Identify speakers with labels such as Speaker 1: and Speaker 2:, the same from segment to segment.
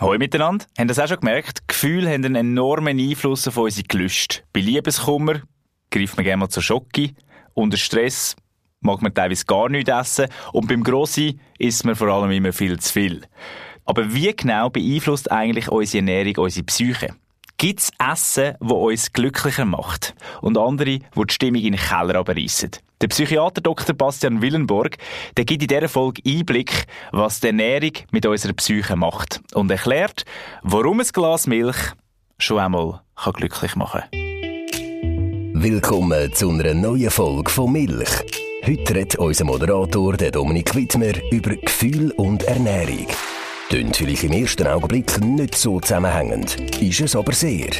Speaker 1: Hallo miteinander. Haben das auch schon gemerkt? Gefühle haben einen enormen Einfluss auf unsere Gelüste. Bei Liebeskummer greift man gerne mal zur Schocke. Unter Stress mag man teilweise gar nichts essen. Und beim Grossi isst man vor allem immer viel zu viel. Aber wie genau beeinflusst eigentlich unsere Ernährung unsere Psyche? Gibt es Essen, das uns glücklicher macht? Und andere, die die Stimmung in den Keller abreissen? Der Psychiater Dr. Bastian Willenborg, der gibt in dieser Folge Einblick, was die Ernährung mit unserer Psyche macht. Und erklärt, warum ein Glas Milch schon einmal glücklich machen kann.
Speaker 2: Willkommen zu einer neuen Folge von Milch. Heute redet unser Moderator, der Dominik Wittmer, über Gefühl und Ernährung. Tönt vielleicht im ersten Augenblick nicht so zusammenhängend, ist es aber sehr.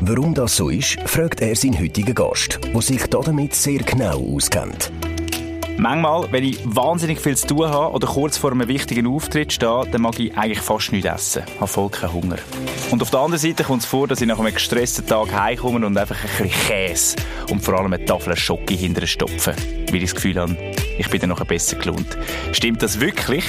Speaker 2: Warum das so ist, fragt er seinen heutigen Gast, der sich damit sehr genau auskennt.
Speaker 1: Manchmal, wenn ich wahnsinnig viel zu tun habe oder kurz vor einem wichtigen Auftritt stehe, dann mag ich eigentlich fast nichts essen. Ich habe voll keinen Hunger. Und auf der anderen Seite kommt es vor, dass ich nach einem gestressten Tag heimkomme und einfach ein bisschen Käse und vor allem eine Tafel Schocke hinterher stopfe. Weil ich das Gefühl habe, ich bin dann noch besser gelohnt. Stimmt das wirklich?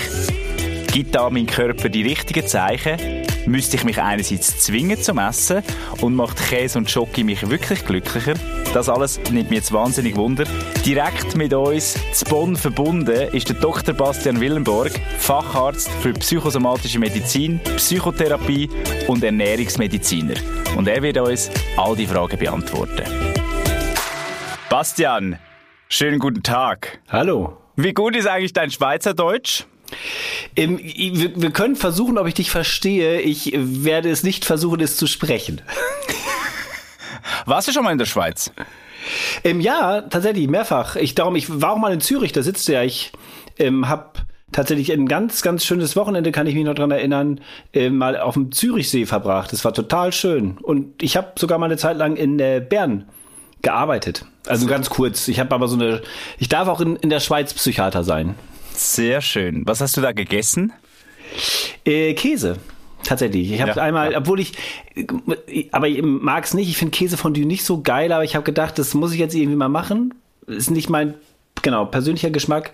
Speaker 1: Gibt da mein Körper die richtigen Zeichen? Müsste ich mich einerseits zwingen zum Essen und macht Käse und Schoki mich wirklich glücklicher? Das alles nimmt mir jetzt wahnsinnig Wunder. Direkt mit uns zu Bonn verbunden ist der Dr. Bastian Willenborg, Facharzt für psychosomatische Medizin, Psychotherapie und Ernährungsmediziner. Und er wird uns all die Fragen beantworten. Bastian, schönen guten Tag.
Speaker 3: Hallo.
Speaker 1: Wie gut ist eigentlich dein Schweizerdeutsch?
Speaker 3: Ähm, wir, können versuchen, ob ich dich verstehe. Ich werde es nicht versuchen, es zu sprechen.
Speaker 1: Warst du schon mal in der Schweiz?
Speaker 3: Ähm, ja, tatsächlich, mehrfach. Ich, darum, ich war auch mal in Zürich, da sitzt ja. Ich ähm, habe tatsächlich ein ganz, ganz schönes Wochenende, kann ich mich noch dran erinnern, äh, mal auf dem Zürichsee verbracht. Das war total schön. Und ich habe sogar mal eine Zeit lang in äh, Bern gearbeitet. Also ganz kurz. Ich habe aber so eine, ich darf auch in, in der Schweiz Psychiater sein.
Speaker 1: Sehr schön. Was hast du da gegessen?
Speaker 3: Äh, Käse. Tatsächlich. Ich habe ja, einmal, ja. obwohl ich, aber ich mag es nicht. Ich finde Käsefondue nicht so geil, aber ich habe gedacht, das muss ich jetzt irgendwie mal machen. Ist nicht mein, genau, persönlicher Geschmack.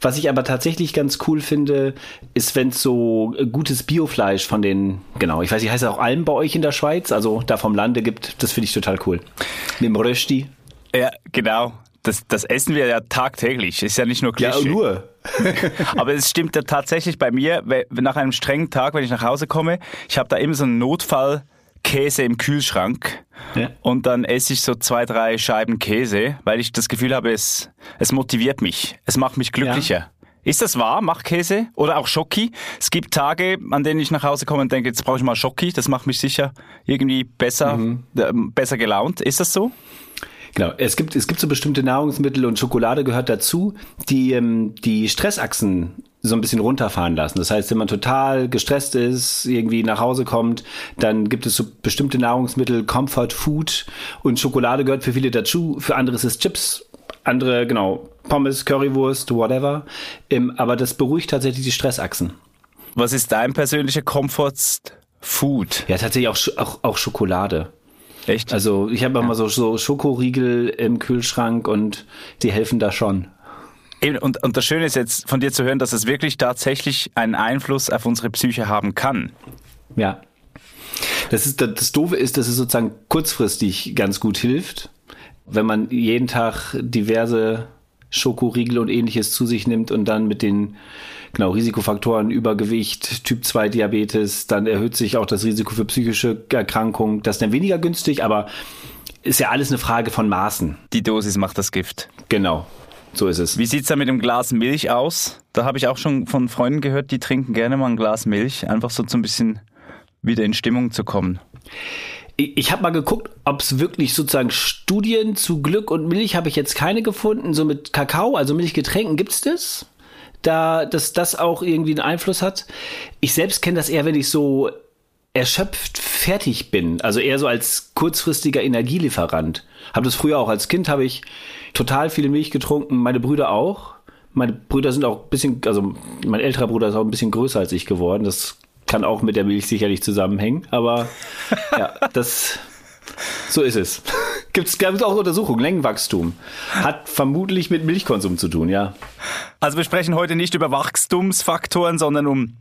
Speaker 3: Was ich aber tatsächlich ganz cool finde, ist, wenn es so gutes Biofleisch von den, genau, ich weiß nicht, heißt es auch Alm bei euch in der Schweiz, also da vom Lande gibt, das finde ich total cool. Mit dem Rösti.
Speaker 1: Ja, genau das, das essen wir ja tagtäglich. Ist ja nicht nur Klischee.
Speaker 3: Ja, nur.
Speaker 1: Aber es stimmt ja tatsächlich bei mir, nach einem strengen Tag, wenn ich nach Hause komme, ich habe da immer so einen Notfallkäse im Kühlschrank ja. und dann esse ich so zwei, drei Scheiben Käse, weil ich das Gefühl habe, es, es motiviert mich, es macht mich glücklicher. Ja. Ist das wahr? Macht Käse oder auch Schoki? Es gibt Tage, an denen ich nach Hause komme und denke, jetzt brauche ich mal Schoki. Das macht mich sicher irgendwie besser, mhm. äh, besser gelaunt. Ist das so?
Speaker 3: Genau, es gibt, es gibt so bestimmte Nahrungsmittel und Schokolade gehört dazu, die ähm, die Stressachsen so ein bisschen runterfahren lassen. Das heißt, wenn man total gestresst ist, irgendwie nach Hause kommt, dann gibt es so bestimmte Nahrungsmittel, Comfort Food und Schokolade gehört für viele dazu, für andere ist es Chips, andere, genau, Pommes, Currywurst, whatever. Ähm, aber das beruhigt tatsächlich die Stressachsen.
Speaker 1: Was ist dein persönlicher Comfort Food?
Speaker 3: Ja, tatsächlich auch, auch, auch Schokolade.
Speaker 1: Echt?
Speaker 3: Also ich habe ja. immer so, so Schokoriegel im Kühlschrank und die helfen da schon.
Speaker 1: Und, und das Schöne ist jetzt von dir zu hören, dass es wirklich tatsächlich einen Einfluss auf unsere Psyche haben kann.
Speaker 3: Ja. Das, ist, das Doofe ist, dass es sozusagen kurzfristig ganz gut hilft, wenn man jeden Tag diverse Schokoriegel und ähnliches zu sich nimmt und dann mit den genau, Risikofaktoren, Übergewicht, Typ 2 Diabetes, dann erhöht sich auch das Risiko für psychische Erkrankungen. Das ist dann weniger günstig, aber ist ja alles eine Frage von Maßen.
Speaker 1: Die Dosis macht das Gift.
Speaker 3: Genau. So ist es.
Speaker 1: Wie sieht es da mit dem Glas Milch aus? Da habe ich auch schon von Freunden gehört, die trinken gerne mal ein Glas Milch, einfach so ein bisschen wieder in Stimmung zu kommen.
Speaker 3: Ich habe mal geguckt, ob es wirklich sozusagen Studien zu Glück und Milch habe ich jetzt keine gefunden. So mit Kakao, also Milchgetränken, gibt es das? da, dass das auch irgendwie einen Einfluss hat. Ich selbst kenne das eher, wenn ich so erschöpft fertig bin, also eher so als kurzfristiger Energielieferant. Habe das früher auch als Kind habe ich total viele Milch getrunken, meine Brüder auch. Meine Brüder sind auch ein bisschen, also mein älterer Bruder ist auch ein bisschen größer als ich geworden. Das kann auch mit der Milch sicherlich zusammenhängen, aber ja, das so ist es. Gibt es auch Untersuchungen, Längenwachstum. Hat vermutlich mit Milchkonsum zu tun, ja.
Speaker 1: Also wir sprechen heute nicht über Wachstumsfaktoren, sondern um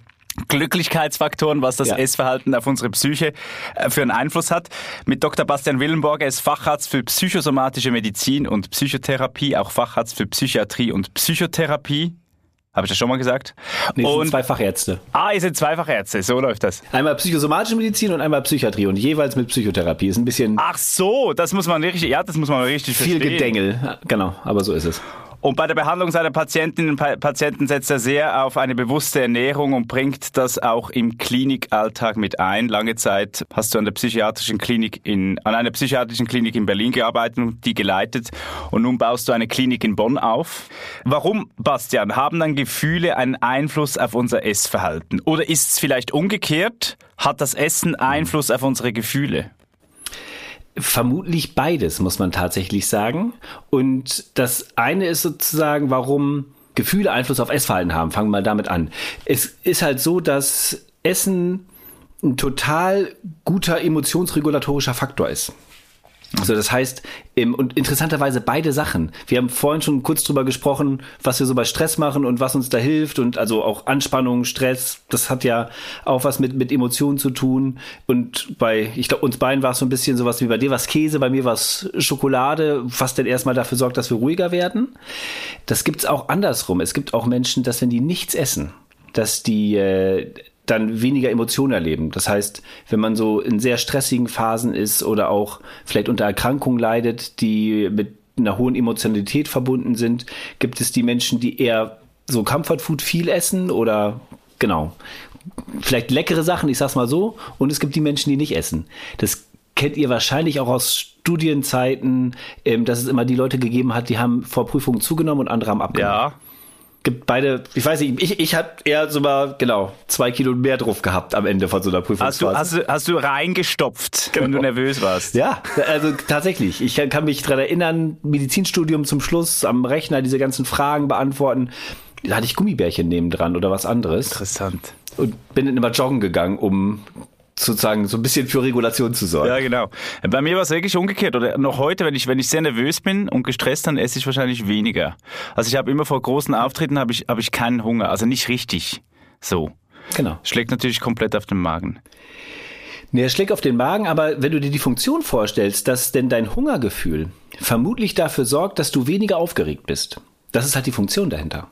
Speaker 1: Glücklichkeitsfaktoren, was das ja. Essverhalten auf unsere Psyche äh, für einen Einfluss hat. Mit Dr. Bastian Willenborg, er ist Facharzt für psychosomatische Medizin und Psychotherapie, auch Facharzt für Psychiatrie und Psychotherapie. Habe ich das schon mal gesagt?
Speaker 3: Nee, und sind zwei Fachärzte.
Speaker 1: Ah, ihr seid zwei Fachärzte, so läuft das.
Speaker 3: Einmal psychosomatische Medizin und einmal Psychiatrie und jeweils mit Psychotherapie. Ist ein bisschen.
Speaker 1: Ach so, das muss man richtig, ja, das muss man richtig
Speaker 3: viel verstehen. Viel Gedängel, genau, aber so ist es.
Speaker 1: Und bei der Behandlung seiner Patientinnen und Patienten setzt er sehr auf eine bewusste Ernährung und bringt das auch im Klinikalltag mit ein. Lange Zeit hast du an der psychiatrischen Klinik in, an einer psychiatrischen Klinik in Berlin gearbeitet und die geleitet. Und nun baust du eine Klinik in Bonn auf. Warum, Bastian, haben dann Gefühle einen Einfluss auf unser Essverhalten? Oder ist es vielleicht umgekehrt? Hat das Essen Einfluss auf unsere Gefühle?
Speaker 3: Vermutlich beides, muss man tatsächlich sagen. Und das eine ist sozusagen, warum Gefühle Einfluss auf Essverhalten haben. Fangen wir mal damit an. Es ist halt so, dass Essen ein total guter emotionsregulatorischer Faktor ist. Also das heißt, im, und interessanterweise beide Sachen. Wir haben vorhin schon kurz drüber gesprochen, was wir so bei Stress machen und was uns da hilft und also auch Anspannung, Stress, das hat ja auch was mit, mit Emotionen zu tun. Und bei, ich glaube, uns beiden war es so ein bisschen sowas wie bei dir was Käse, bei mir war es Schokolade, was denn erstmal dafür sorgt, dass wir ruhiger werden. Das gibt's auch andersrum. Es gibt auch Menschen, dass wenn die nichts essen, dass die äh, dann weniger Emotionen erleben. Das heißt, wenn man so in sehr stressigen Phasen ist oder auch vielleicht unter Erkrankungen leidet, die mit einer hohen Emotionalität verbunden sind, gibt es die Menschen, die eher so Comfort Food viel essen oder genau, vielleicht leckere Sachen, ich sag's mal so, und es gibt die Menschen, die nicht essen. Das kennt ihr wahrscheinlich auch aus Studienzeiten, ähm, dass es immer die Leute gegeben hat, die haben vor Prüfungen zugenommen und andere haben abgenommen. Ja gibt beide, ich weiß nicht, ich, ich habe eher so mal, genau, zwei Kilo mehr drauf gehabt am Ende von so einer Prüfungsphase.
Speaker 1: Hast du, hast du, hast du reingestopft, genau. wenn du nervös warst?
Speaker 3: Ja, also tatsächlich. Ich kann mich daran erinnern, Medizinstudium zum Schluss, am Rechner diese ganzen Fragen beantworten. Da hatte ich Gummibärchen neben dran oder was anderes.
Speaker 1: Interessant.
Speaker 3: Und bin dann immer joggen gegangen, um sozusagen so ein bisschen für Regulation zu sorgen.
Speaker 1: Ja, genau. Bei mir war es wirklich umgekehrt. Oder noch heute, wenn ich, wenn ich sehr nervös bin und gestresst, dann esse ich wahrscheinlich weniger. Also ich habe immer vor großen Auftritten habe ich, habe ich keinen Hunger. Also nicht richtig. So.
Speaker 3: Genau.
Speaker 1: Schlägt natürlich komplett auf den Magen.
Speaker 3: Nee, er schlägt auf den Magen, aber wenn du dir die Funktion vorstellst, dass denn dein Hungergefühl vermutlich dafür sorgt, dass du weniger aufgeregt bist. Das ist halt die Funktion dahinter.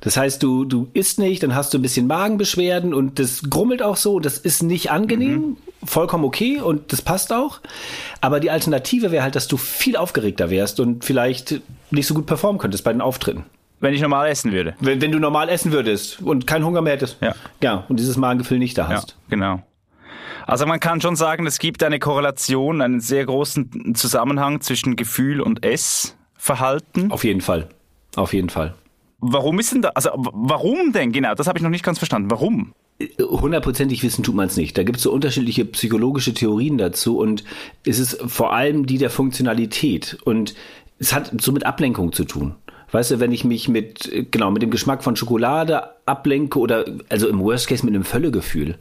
Speaker 3: Das heißt, du, du isst nicht, dann hast du ein bisschen Magenbeschwerden und das grummelt auch so. Das ist nicht angenehm, mhm. vollkommen okay und das passt auch. Aber die Alternative wäre halt, dass du viel aufgeregter wärst und vielleicht nicht so gut performen könntest bei den Auftritten.
Speaker 1: Wenn ich normal essen würde.
Speaker 3: Wenn, wenn du normal essen würdest und keinen Hunger mehr hättest.
Speaker 1: Ja.
Speaker 3: Ja, und dieses Magengefühl nicht da hast. Ja,
Speaker 1: genau. Also man kann schon sagen, es gibt eine Korrelation, einen sehr großen Zusammenhang zwischen Gefühl und Essverhalten.
Speaker 3: Auf jeden Fall. Auf jeden Fall.
Speaker 1: Warum ist denn da, also warum denn genau? Das habe ich noch nicht ganz verstanden. Warum?
Speaker 3: Hundertprozentig wissen tut man es nicht. Da gibt es so unterschiedliche psychologische Theorien dazu und es ist vor allem die der Funktionalität und es hat so mit Ablenkung zu tun. Weißt du, wenn ich mich mit, genau, mit dem Geschmack von Schokolade ablenke oder, also im Worst Case mit einem Völlegefühl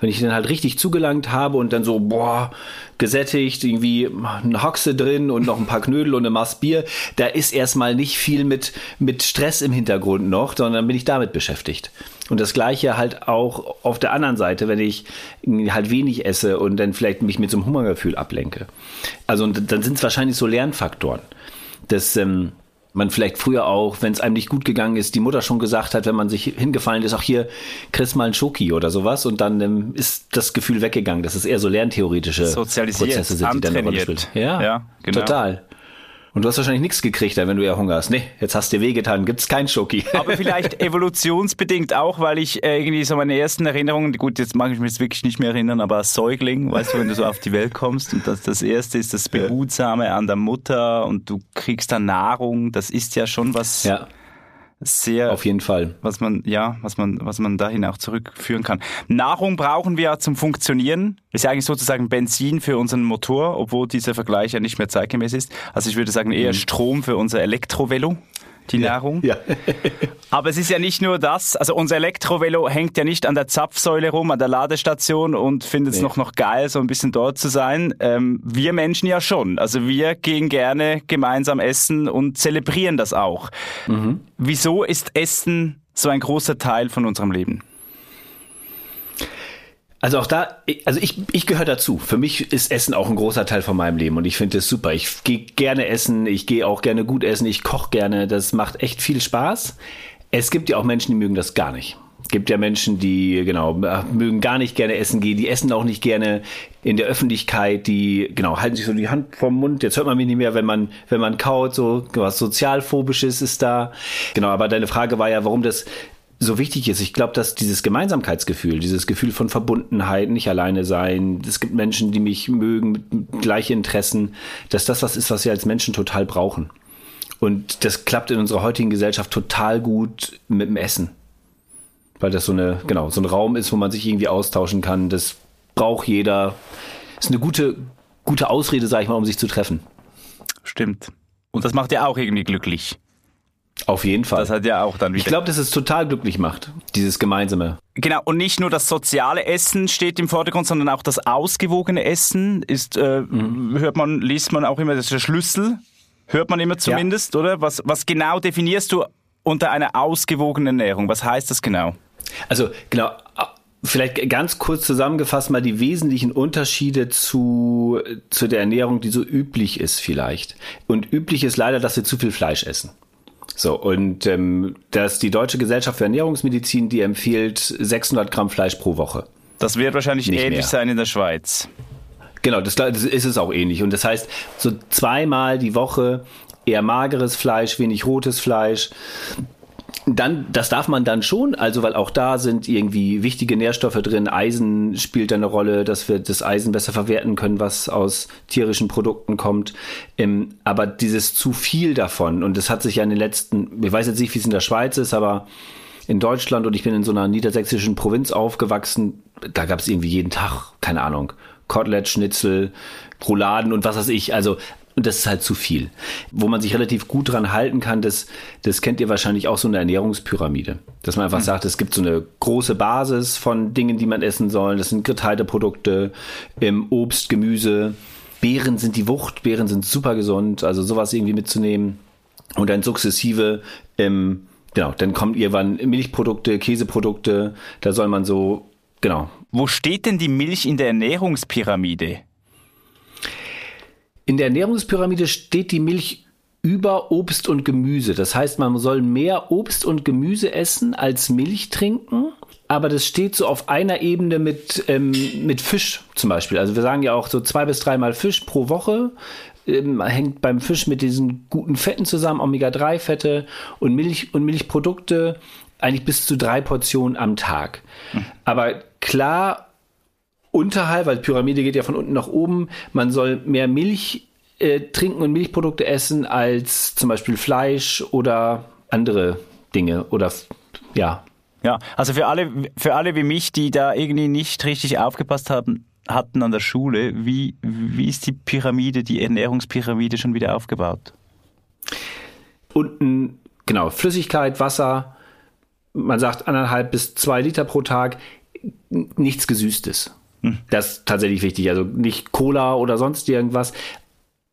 Speaker 3: wenn ich dann halt richtig zugelangt habe und dann so, boah, gesättigt, irgendwie eine Haxe drin und noch ein paar Knödel und eine Maß Bier, da ist erstmal nicht viel mit, mit Stress im Hintergrund noch, sondern bin ich damit beschäftigt. Und das gleiche halt auch auf der anderen Seite, wenn ich halt wenig esse und dann vielleicht mich mit so einem Hungergefühl ablenke. Also dann sind es wahrscheinlich so Lernfaktoren. Das, ähm, man vielleicht früher auch, wenn es einem nicht gut gegangen ist, die Mutter schon gesagt hat, wenn man sich hingefallen ist, auch hier, kriegst mal einen Schoki oder sowas und dann ähm, ist das Gefühl weggegangen. Das ist eher so lerntheoretische Prozesse sind, die dann eine Rolle spielen. Ja, ja genau. total. Und du hast wahrscheinlich nichts gekriegt, wenn du eher Hunger hast. Nee, jetzt hast du dir wehgetan, gibt's kein Schoki.
Speaker 1: Aber vielleicht evolutionsbedingt auch, weil ich irgendwie so meine ersten Erinnerungen, gut, jetzt mag ich mich jetzt wirklich nicht mehr erinnern, aber als Säugling, weißt du, wenn du so auf die Welt kommst und das, das erste ist das Behutsame an der Mutter und du kriegst dann Nahrung, das ist ja schon was.
Speaker 3: Ja sehr auf jeden Fall,
Speaker 1: was man ja, was man was man dahin auch zurückführen kann. Nahrung brauchen wir zum Funktionieren. Ist ja eigentlich sozusagen Benzin für unseren Motor, obwohl dieser Vergleich ja nicht mehr zeitgemäß ist. Also ich würde sagen eher mhm. Strom für unser Elektrovelo die ja, Nahrung. Ja. Aber es ist ja nicht nur das. Also unser Elektrovelo hängt ja nicht an der Zapfsäule rum, an der Ladestation und findet es nee. noch, noch geil, so ein bisschen dort zu sein. Ähm, wir Menschen ja schon. Also wir gehen gerne gemeinsam essen und zelebrieren das auch. Mhm. Wieso ist Essen so ein großer Teil von unserem Leben?
Speaker 3: Also auch da, also ich, ich gehöre dazu. Für mich ist Essen auch ein großer Teil von meinem Leben und ich finde das super. Ich gehe gerne essen, ich gehe auch gerne gut essen, ich koche gerne. Das macht echt viel Spaß. Es gibt ja auch Menschen, die mögen das gar nicht. Es gibt ja Menschen, die, genau, mögen gar nicht gerne essen gehen, die essen auch nicht gerne in der Öffentlichkeit, die, genau, halten sich so die Hand vom Mund. Jetzt hört man mich nicht mehr, wenn man, wenn man kaut, so was sozialphobisches ist da. Genau, aber deine Frage war ja, warum das so wichtig ist. Ich glaube, dass dieses Gemeinsamkeitsgefühl, dieses Gefühl von Verbundenheit, nicht alleine sein, es gibt Menschen, die mich mögen mit gleichen Interessen, dass das was ist, was wir als Menschen total brauchen. Und das klappt in unserer heutigen Gesellschaft total gut mit dem Essen. Weil das so eine, genau, so ein Raum ist, wo man sich irgendwie austauschen kann. Das braucht jeder. Ist eine gute, gute Ausrede, sag ich mal, um sich zu treffen.
Speaker 1: Stimmt. Und das macht ja auch irgendwie glücklich.
Speaker 3: Auf jeden Fall.
Speaker 1: Das hat ja auch dann wieder.
Speaker 3: Ich glaube, dass es total glücklich macht, dieses gemeinsame.
Speaker 1: Genau, und nicht nur das soziale Essen steht im Vordergrund, sondern auch das ausgewogene Essen ist, äh, mhm. hört man, liest man auch immer, das ist der Schlüssel, hört man immer zumindest, ja. oder? Was, was genau definierst du unter einer ausgewogenen Ernährung? Was heißt das genau?
Speaker 3: Also, genau, Vielleicht ganz kurz zusammengefasst mal die wesentlichen Unterschiede zu, zu der Ernährung, die so üblich ist vielleicht. Und üblich ist leider, dass wir zu viel Fleisch essen. So, und ähm, dass die Deutsche Gesellschaft für Ernährungsmedizin, die empfiehlt 600 Gramm Fleisch pro Woche.
Speaker 1: Das wird wahrscheinlich Nicht ähnlich mehr. sein in der Schweiz.
Speaker 3: Genau, das, das ist es auch ähnlich. Und das heißt, so zweimal die Woche eher mageres Fleisch, wenig rotes Fleisch, dann, das darf man dann schon, also weil auch da sind irgendwie wichtige Nährstoffe drin. Eisen spielt eine Rolle, dass wir das Eisen besser verwerten können, was aus tierischen Produkten kommt. Ähm, aber dieses zu viel davon, und das hat sich ja in den letzten, ich weiß jetzt nicht, wie es in der Schweiz ist, aber in Deutschland und ich bin in so einer niedersächsischen Provinz aufgewachsen, da gab es irgendwie jeden Tag, keine Ahnung, Kotelett, Schnitzel, Rouladen und was weiß ich. Also und das ist halt zu viel. Wo man sich relativ gut dran halten kann, das, das kennt ihr wahrscheinlich auch so eine Ernährungspyramide. Dass man einfach mhm. sagt, es gibt so eine große Basis von Dingen, die man essen soll. Das sind Getreideprodukte, ähm, Obst, Gemüse. Beeren sind die Wucht, Beeren sind super gesund, also sowas irgendwie mitzunehmen. Und dann sukzessive, ähm, genau, dann kommen irgendwann Milchprodukte, Käseprodukte, da soll man so, genau.
Speaker 1: Wo steht denn die Milch in der Ernährungspyramide?
Speaker 3: In der Ernährungspyramide steht die Milch über Obst und Gemüse. Das heißt, man soll mehr Obst und Gemüse essen als Milch trinken. Aber das steht so auf einer Ebene mit, ähm, mit Fisch zum Beispiel. Also wir sagen ja auch so zwei bis dreimal Fisch pro Woche. Ähm, hängt beim Fisch mit diesen guten Fetten zusammen, Omega-3-Fette und Milch und Milchprodukte eigentlich bis zu drei Portionen am Tag. Hm. Aber klar, unterhalb, weil Pyramide geht ja von unten nach oben, man soll mehr Milch äh, trinken und Milchprodukte essen als zum Beispiel Fleisch oder andere Dinge oder ja.
Speaker 1: Ja, also für alle, für alle wie mich, die da irgendwie nicht richtig aufgepasst haben, hatten an der Schule, wie, wie ist die Pyramide, die Ernährungspyramide schon wieder aufgebaut?
Speaker 3: Unten, genau, Flüssigkeit, Wasser, man sagt anderthalb bis zwei Liter pro Tag, nichts Gesüßtes. Das ist tatsächlich wichtig. Also nicht Cola oder sonst irgendwas.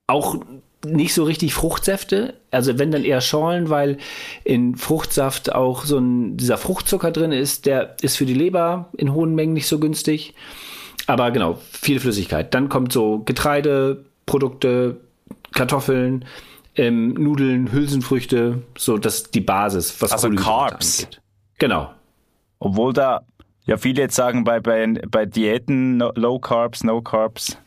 Speaker 3: Auch nicht so richtig Fruchtsäfte, also wenn dann eher Schorlen, weil in Fruchtsaft auch so ein dieser Fruchtzucker drin ist, der ist für die Leber in hohen Mengen nicht so günstig. Aber genau, viel Flüssigkeit. Dann kommt so Getreideprodukte, Kartoffeln, ähm, Nudeln, Hülsenfrüchte, so das die Basis,
Speaker 1: was also Carbs. Angeht.
Speaker 3: Genau.
Speaker 1: Obwohl da ja, viele jetzt sagen bei, bei, bei Diäten no, Low Carbs, No Carbs.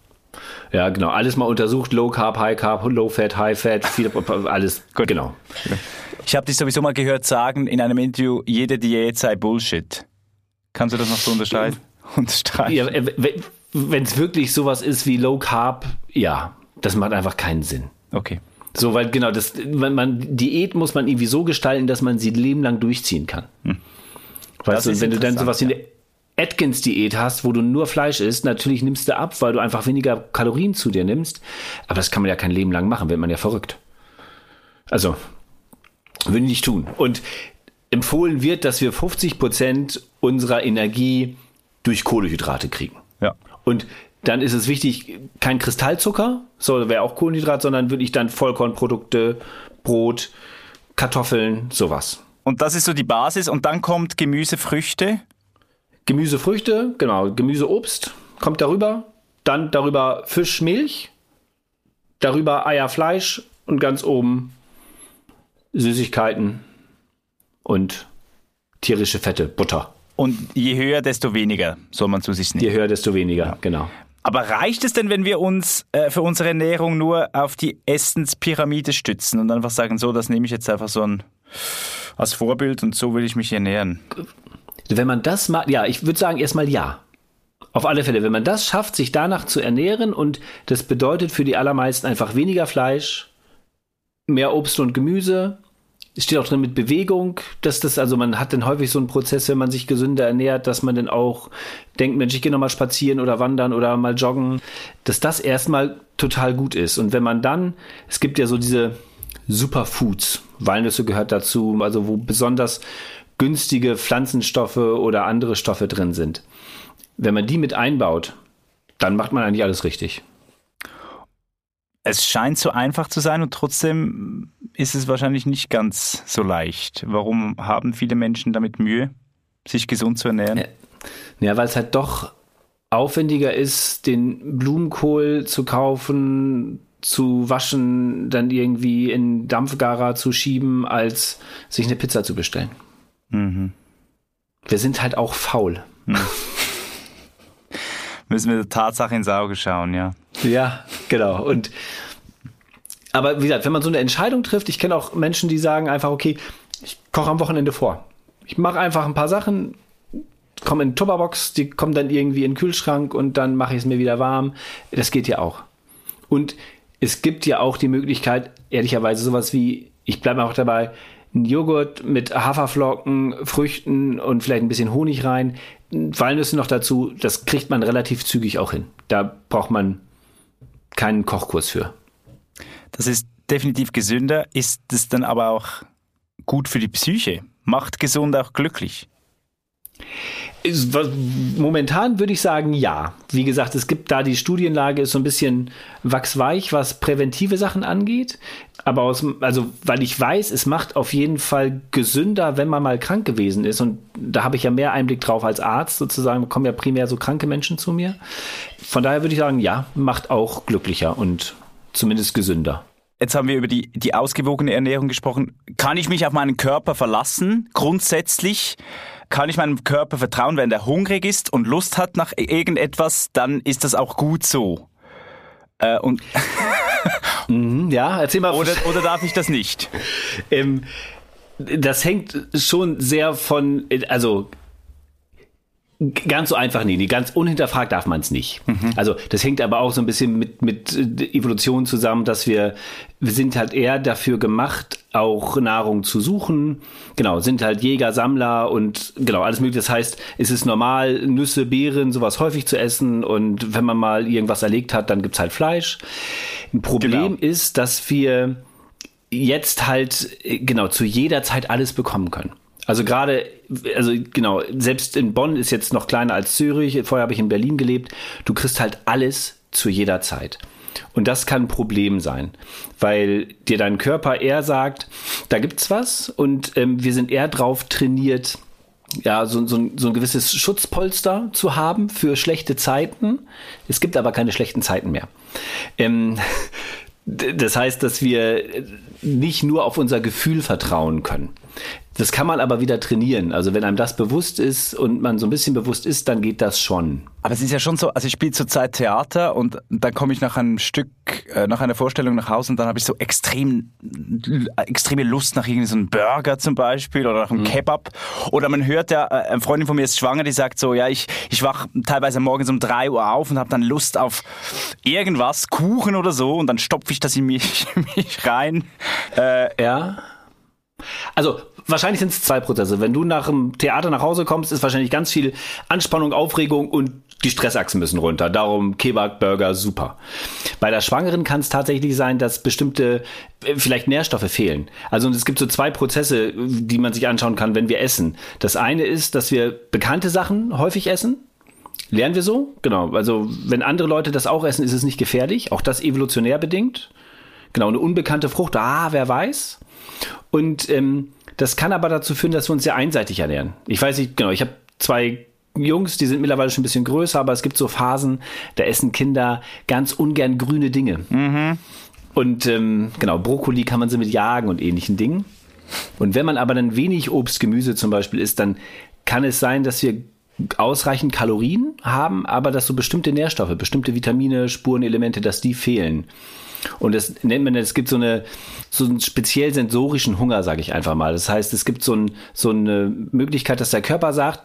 Speaker 3: Ja, genau. Alles mal untersucht. Low Carb, High Carb, Low Fat, High Fat, viel, alles. Gut. Genau.
Speaker 1: Ich habe dich sowieso mal gehört sagen in einem Interview, jede Diät sei Bullshit. Kannst du das noch so unterscheiden?
Speaker 3: unterstreichen? Ja, Wenn es wirklich sowas ist wie Low Carb, ja, das macht einfach keinen Sinn.
Speaker 1: Okay.
Speaker 3: So, weil genau, das, wenn man Diät muss man irgendwie so gestalten, dass man sie lebenlang durchziehen kann. Hm. Weißt du, wenn du dann sowas wie eine Atkins-Diät hast, wo du nur Fleisch isst, natürlich nimmst du ab, weil du einfach weniger Kalorien zu dir nimmst. Aber das kann man ja kein Leben lang machen, wird man ja verrückt. Also, würde ich nicht tun. Und empfohlen wird, dass wir 50 Prozent unserer Energie durch Kohlehydrate kriegen.
Speaker 1: Ja.
Speaker 3: Und dann ist es wichtig, kein Kristallzucker, so wäre auch Kohlenhydrat, sondern wirklich dann Vollkornprodukte, Brot, Kartoffeln, sowas.
Speaker 1: Und das ist so die Basis. Und dann kommt Gemüse, Früchte.
Speaker 3: Gemüse, Früchte, genau, Gemüse, Obst kommt darüber. Dann darüber Fisch, Milch. Darüber Eier, Fleisch und ganz oben Süßigkeiten und tierische Fette, Butter.
Speaker 1: Und je höher, desto weniger soll man zu sich nehmen.
Speaker 3: Je höher, desto weniger, ja. genau.
Speaker 1: Aber reicht es denn, wenn wir uns äh, für unsere Ernährung nur auf die Essenspyramide stützen und einfach sagen, so, das nehme ich jetzt einfach so ein, als Vorbild und so will ich mich ernähren?
Speaker 3: Wenn man das macht, ja, ich würde sagen erstmal ja. Auf alle Fälle, wenn man das schafft, sich danach zu ernähren und das bedeutet für die allermeisten einfach weniger Fleisch, mehr Obst und Gemüse, es steht auch drin mit Bewegung, dass das, also man hat dann häufig so einen Prozess, wenn man sich gesünder ernährt, dass man dann auch denkt, Mensch, ich gehe nochmal spazieren oder wandern oder mal joggen, dass das erstmal total gut ist. Und wenn man dann, es gibt ja so diese Superfoods, Walnüsse gehört dazu, also wo besonders günstige Pflanzenstoffe oder andere Stoffe drin sind. Wenn man die mit einbaut, dann macht man eigentlich alles richtig.
Speaker 1: Es scheint so einfach zu sein und trotzdem ist es wahrscheinlich nicht ganz so leicht. Warum haben viele Menschen damit Mühe, sich gesund zu ernähren? Ja,
Speaker 3: weil es halt doch aufwendiger ist, den Blumenkohl zu kaufen, zu waschen, dann irgendwie in Dampfgarer zu schieben, als sich eine Pizza zu bestellen. Mhm. Wir sind halt auch faul. Mhm.
Speaker 1: Müssen wir der Tatsache ins Auge schauen, ja.
Speaker 3: Ja, genau. Und aber wie gesagt, wenn man so eine Entscheidung trifft, ich kenne auch Menschen, die sagen einfach, okay, ich koche am Wochenende vor. Ich mache einfach ein paar Sachen, komme in die Tupperbox, die kommen dann irgendwie in den Kühlschrank und dann mache ich es mir wieder warm. Das geht ja auch. Und es gibt ja auch die Möglichkeit, ehrlicherweise sowas wie, ich bleibe auch dabei, ein Joghurt mit Haferflocken, Früchten und vielleicht ein bisschen Honig rein, Walnüsse noch dazu, das kriegt man relativ zügig auch hin. Da braucht man keinen Kochkurs für.
Speaker 1: Das ist definitiv gesünder. Ist es dann aber auch gut für die Psyche? Macht gesund auch glücklich?
Speaker 3: Momentan würde ich sagen, ja. Wie gesagt, es gibt da die Studienlage ist so ein bisschen wachsweich, was präventive Sachen angeht. Aber aus, also, weil ich weiß, es macht auf jeden Fall gesünder, wenn man mal krank gewesen ist. Und da habe ich ja mehr Einblick drauf als Arzt sozusagen. Kommen ja primär so kranke Menschen zu mir. Von daher würde ich sagen, ja, macht auch glücklicher und zumindest gesünder.
Speaker 1: Jetzt haben wir über die, die ausgewogene Ernährung gesprochen. Kann ich mich auf meinen Körper verlassen? Grundsätzlich kann ich meinem Körper vertrauen, wenn er hungrig ist und Lust hat nach irgendetwas, dann ist das auch gut so. Äh, und
Speaker 3: mhm, ja, erzähl mal.
Speaker 1: Oder, oder darf ich das nicht?
Speaker 3: ähm, das hängt schon sehr von, also Ganz so einfach nie. Ganz unhinterfragt darf man es nicht. Mhm. Also das hängt aber auch so ein bisschen mit, mit Evolution zusammen, dass wir, wir sind halt eher dafür gemacht, auch Nahrung zu suchen. Genau, sind halt Jäger, Sammler und genau, alles mögliche. Das heißt, es ist normal, Nüsse, Beeren, sowas häufig zu essen und wenn man mal irgendwas erlegt hat, dann gibt's halt Fleisch. Ein Problem genau. ist, dass wir jetzt halt genau zu jeder Zeit alles bekommen können. Also gerade, also genau, selbst in Bonn ist jetzt noch kleiner als Zürich. Vorher habe ich in Berlin gelebt. Du kriegst halt alles zu jeder Zeit. Und das kann ein Problem sein, weil dir dein Körper eher sagt, da gibt's was und ähm, wir sind eher drauf trainiert, ja, so, so, so ein gewisses Schutzpolster zu haben für schlechte Zeiten. Es gibt aber keine schlechten Zeiten mehr. Ähm, das heißt, dass wir nicht nur auf unser Gefühl vertrauen können. Das kann man aber wieder trainieren. Also wenn einem das bewusst ist und man so ein bisschen bewusst ist, dann geht das schon.
Speaker 1: Aber es ist ja schon so, also ich spiele zurzeit Theater und dann komme ich nach einem Stück, äh, nach einer Vorstellung nach Hause und dann habe ich so extrem, extreme Lust nach irgendwie so Burger zum Beispiel oder nach einem mhm. Kebab. Oder man hört ja, äh, eine Freundin von mir ist schwanger, die sagt so, ja, ich, ich wach teilweise morgens um drei Uhr auf und habe dann Lust auf irgendwas, Kuchen oder so und dann stopfe ich das in mich, mich rein.
Speaker 3: Äh, ja. Also wahrscheinlich sind es zwei Prozesse. Wenn du nach dem Theater nach Hause kommst, ist wahrscheinlich ganz viel Anspannung, Aufregung und die Stressachsen müssen runter. Darum Kebab, Burger, super. Bei der Schwangeren kann es tatsächlich sein, dass bestimmte äh, vielleicht Nährstoffe fehlen. Also es gibt so zwei Prozesse, die man sich anschauen kann, wenn wir essen. Das eine ist, dass wir bekannte Sachen häufig essen. Lernen wir so? Genau. Also wenn andere Leute das auch essen, ist es nicht gefährlich. Auch das evolutionär bedingt. Genau, eine unbekannte Frucht, ah, wer weiß. Und ähm, das kann aber dazu führen, dass wir uns sehr einseitig ernähren. Ich weiß nicht, genau, ich habe zwei Jungs, die sind mittlerweile schon ein bisschen größer, aber es gibt so Phasen, da essen Kinder ganz ungern grüne Dinge. Mhm. Und ähm, genau, Brokkoli kann man sie mit jagen und ähnlichen Dingen. Und wenn man aber dann wenig Obst, Gemüse zum Beispiel isst, dann kann es sein, dass wir ausreichend Kalorien haben, aber dass so bestimmte Nährstoffe, bestimmte Vitamine, Spurenelemente, dass die fehlen. Und das nennt man, es gibt so eine so einen speziell sensorischen Hunger, sage ich einfach mal. Das heißt, es gibt so, ein, so eine Möglichkeit, dass der Körper sagt,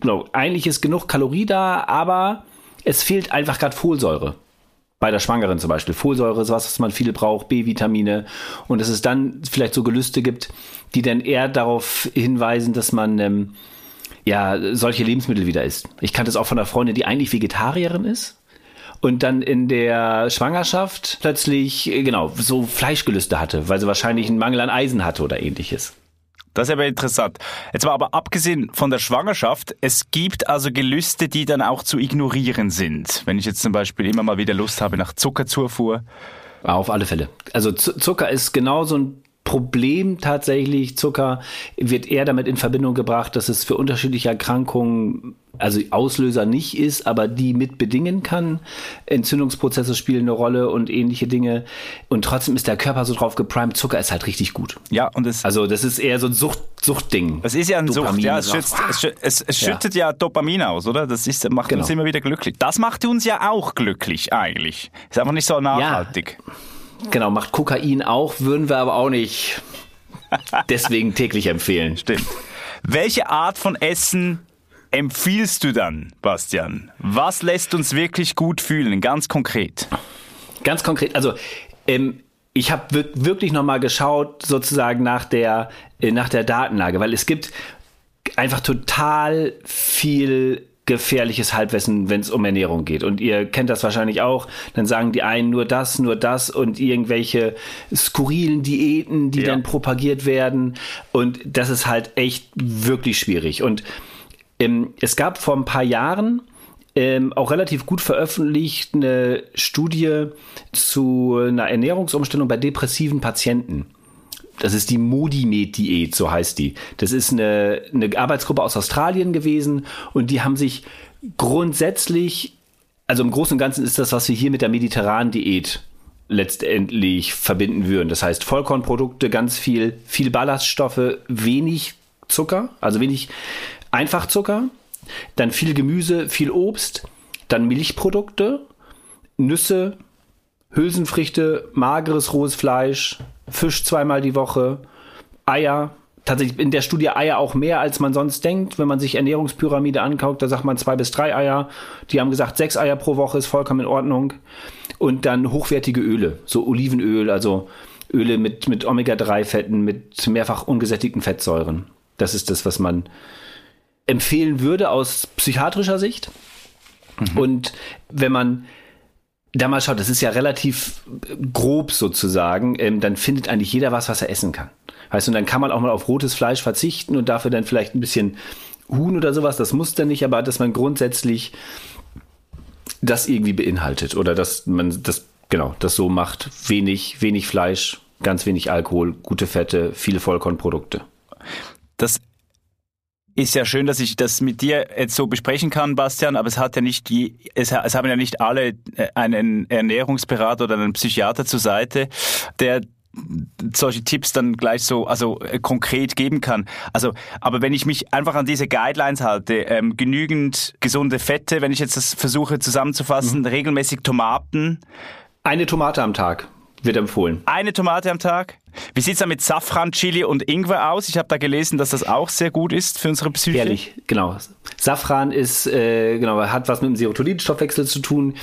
Speaker 3: genau, eigentlich ist genug Kalorie da, aber es fehlt einfach gerade Folsäure. Bei der Schwangeren zum Beispiel. Folsäure ist was, was man viel braucht, B-Vitamine. Und dass es dann vielleicht so Gelüste gibt, die dann eher darauf hinweisen, dass man ähm, ja solche Lebensmittel wieder isst. Ich kannte es auch von einer Freundin, die eigentlich Vegetarierin ist und dann in der Schwangerschaft plötzlich, äh, genau, so Fleischgelüste hatte, weil sie wahrscheinlich einen Mangel an Eisen hatte oder ähnliches.
Speaker 1: Das ist aber interessant. Jetzt war aber abgesehen von der Schwangerschaft, es gibt also Gelüste, die dann auch zu ignorieren sind. Wenn ich jetzt zum Beispiel immer mal wieder Lust habe nach Zuckerzufuhr.
Speaker 3: Auf alle Fälle. Also Zucker ist genau so ein Problem tatsächlich, Zucker wird eher damit in Verbindung gebracht, dass es für unterschiedliche Erkrankungen, also Auslöser nicht ist, aber die mit bedingen kann. Entzündungsprozesse spielen eine Rolle und ähnliche Dinge. Und trotzdem ist der Körper so drauf geprimed, Zucker ist halt richtig gut.
Speaker 1: Ja, und es.
Speaker 3: Also, das ist eher so ein Sucht, Suchtding.
Speaker 1: Es ist ja ein Dopamin Sucht, ja. Es, schützt, es, es, es schüttet ja. ja. Dopamin aus, oder? Das ist, macht genau. uns immer wieder glücklich. Das macht uns ja auch glücklich, eigentlich. Ist einfach nicht so nachhaltig.
Speaker 3: Ja. Genau, macht Kokain auch, würden wir aber auch nicht deswegen täglich empfehlen.
Speaker 1: Stimmt. Welche Art von Essen empfiehlst du dann, Bastian? Was lässt uns wirklich gut fühlen, ganz konkret?
Speaker 3: Ganz konkret, also ähm, ich habe wirklich nochmal geschaut, sozusagen nach der, äh, nach der Datenlage, weil es gibt einfach total viel gefährliches Halbwissen, wenn es um Ernährung geht. Und ihr kennt das wahrscheinlich auch. Dann sagen die einen nur das, nur das und irgendwelche skurrilen Diäten, die ja. dann propagiert werden. Und das ist halt echt wirklich schwierig. Und ähm, es gab vor ein paar Jahren ähm, auch relativ gut veröffentlicht eine Studie zu einer Ernährungsumstellung bei depressiven Patienten das ist die Modimed-Diät, so heißt die. Das ist eine, eine Arbeitsgruppe aus Australien gewesen und die haben sich grundsätzlich, also im Großen und Ganzen ist das, was wir hier mit der mediterranen Diät letztendlich verbinden würden. Das heißt Vollkornprodukte, ganz viel, viel Ballaststoffe, wenig Zucker, also wenig Einfachzucker, dann viel Gemüse, viel Obst, dann Milchprodukte, Nüsse, Hülsenfrüchte, mageres rohes Fleisch, Fisch zweimal die Woche, Eier. Tatsächlich in der Studie Eier auch mehr, als man sonst denkt. Wenn man sich Ernährungspyramide anguckt, da sagt man zwei bis drei Eier. Die haben gesagt, sechs Eier pro Woche ist vollkommen in Ordnung. Und dann hochwertige Öle, so Olivenöl, also Öle mit, mit Omega-3-Fetten, mit mehrfach ungesättigten Fettsäuren. Das ist das, was man empfehlen würde aus psychiatrischer Sicht. Mhm. Und wenn man da mal schaut, das ist ja relativ grob sozusagen, ähm, dann findet eigentlich jeder was, was er essen kann. Weißt du, und dann kann man auch mal auf rotes Fleisch verzichten und dafür dann vielleicht ein bisschen Huhn oder sowas, das muss dann nicht, aber dass man grundsätzlich das irgendwie beinhaltet oder dass man das, genau, das so macht. Wenig, wenig Fleisch, ganz wenig Alkohol, gute Fette, viele Vollkornprodukte.
Speaker 1: Das ist ja schön, dass ich das mit dir jetzt so besprechen kann, Bastian, aber es hat ja nicht je, es, es haben ja nicht alle äh, einen Ernährungsberater oder einen Psychiater zur Seite, der solche Tipps dann gleich so also äh, konkret geben kann. Also, aber wenn ich mich einfach an diese Guidelines halte, ähm, genügend gesunde Fette, wenn ich jetzt das versuche zusammenzufassen, mhm. regelmäßig Tomaten.
Speaker 3: Eine Tomate am Tag wird empfohlen.
Speaker 1: Eine Tomate am Tag? Wie sieht's da mit Safran, Chili und Ingwer aus? Ich habe da gelesen, dass das auch sehr gut ist für unsere Psyche.
Speaker 3: Ehrlich, genau. Safran ist äh, genau hat was mit dem Serotoninstoffwechsel zu tun.